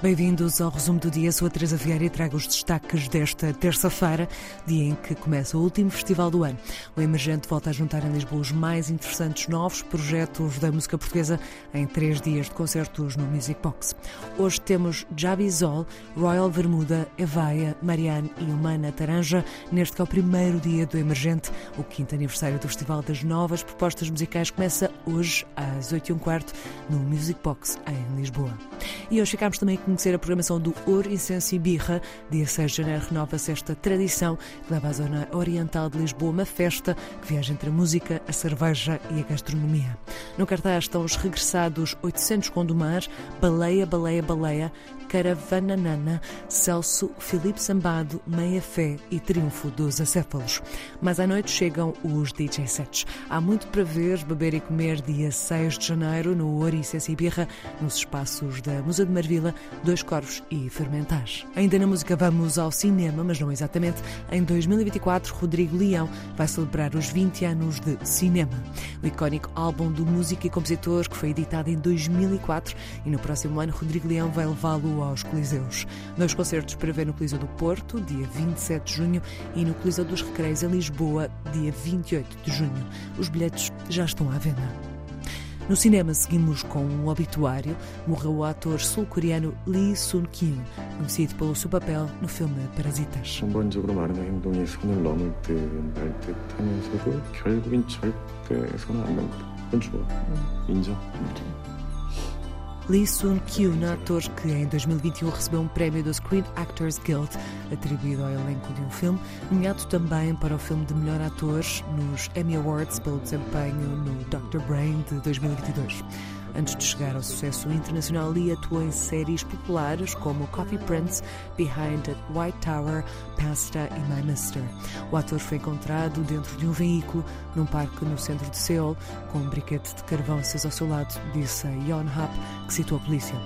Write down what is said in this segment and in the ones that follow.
Bem-vindos ao resumo do dia. Sou a Teresa Vieira e trago os destaques desta terça-feira, dia em que começa o último festival do ano. O Emergente volta a juntar em Lisboa os mais interessantes novos projetos da música portuguesa em três dias de concertos no Music Box. Hoje temos Jabizol, Royal Vermuda, Evaia, Marianne e Humana Taranja, neste que é o primeiro dia do Emergente. O quinto aniversário do Festival das Novas Propostas Musicais começa hoje às 8 e um quarto no Music Box em Lisboa. E hoje ficamos também com conhecer a programação do Ouro, Incenso e Birra. Dia 6 de janeiro renova-se esta tradição que leva à zona oriental de Lisboa uma festa que viaja entre a música, a cerveja e a gastronomia. No cartaz estão os regressados 800 Condomar, Baleia, Baleia, Baleia, Caravananana, Celso, Filipe Sambado, Meia Fé e Triunfo dos Acéfalos. Mas à noite chegam os DJ sets. Há muito para ver, beber e comer dia 6 de janeiro no Ouriças e Birra, nos espaços da Musa de Marvila, Dois Corvos e Fermentar. Ainda na música vamos ao cinema, mas não exatamente. Em 2024, Rodrigo Leão vai celebrar os 20 anos de cinema. O icónico álbum do músico e compositor que foi editado em 2004 e no próximo ano Rodrigo Leão vai levá-lo aos Coliseus. Dois concertos para ver no Coliseu do Porto, dia 27 de junho, e no Coliseu dos Recreios, em Lisboa, dia 28 de junho. Os bilhetes já estão à venda. No cinema seguimos com um obituário. Morreu o ator sul-coreano Lee Sun-kyun, conhecido pelo seu papel no filme Parasitas. Lee Sun-kyu, um ator que em 2021 recebeu um prémio do Screen Actors Guild, atribuído ao elenco de um filme, nomeado também para o filme de melhor ator nos Emmy Awards pelo desempenho no Dr. Brain de 2022. Antes de chegar ao sucesso internacional, Lee atuou em séries populares como Coffee Prince, Behind the White Tower, Pasta e My Mister. O ator foi encontrado dentro de um veículo num parque no centro de Seul, com um briquete de carvão aceso ao seu lado, disse a Yonhap, que citou a polícia.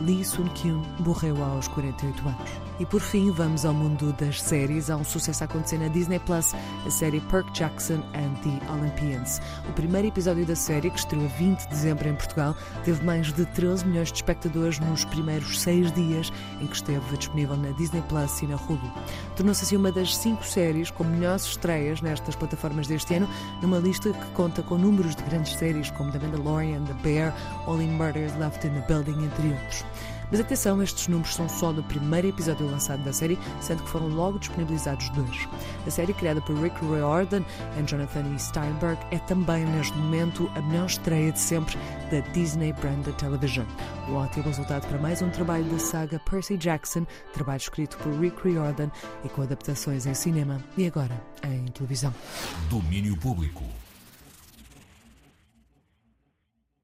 Lee Sun-kyun morreu aos 48 anos. E por fim, vamos ao mundo das séries. Há um sucesso a acontecer na Disney Plus, a série Perk Jackson and the Olympians. O primeiro episódio da série, que estreou a 20 de dezembro em Portugal, teve mais de 13 milhões de espectadores nos primeiros seis dias em que esteve disponível na Disney Plus e na Hulu. Tornou-se assim uma das cinco séries com melhores estreias nestas plataformas deste ano, numa lista que conta com números de grandes séries como The Mandalorian, The Bear, Only Murders Left in the Building, entre outros. Mas atenção, estes números são só do primeiro episódio lançado da série, sendo que foram logo disponibilizados dois. A série, criada por Rick Riordan e Jonathan. Steinberg, é também, neste momento, a melhor estreia de sempre da Disney Branded Television. Um ótimo resultado para mais um trabalho da saga Percy Jackson, trabalho escrito por Rick Riordan e com adaptações em cinema e agora em televisão. Domínio Público.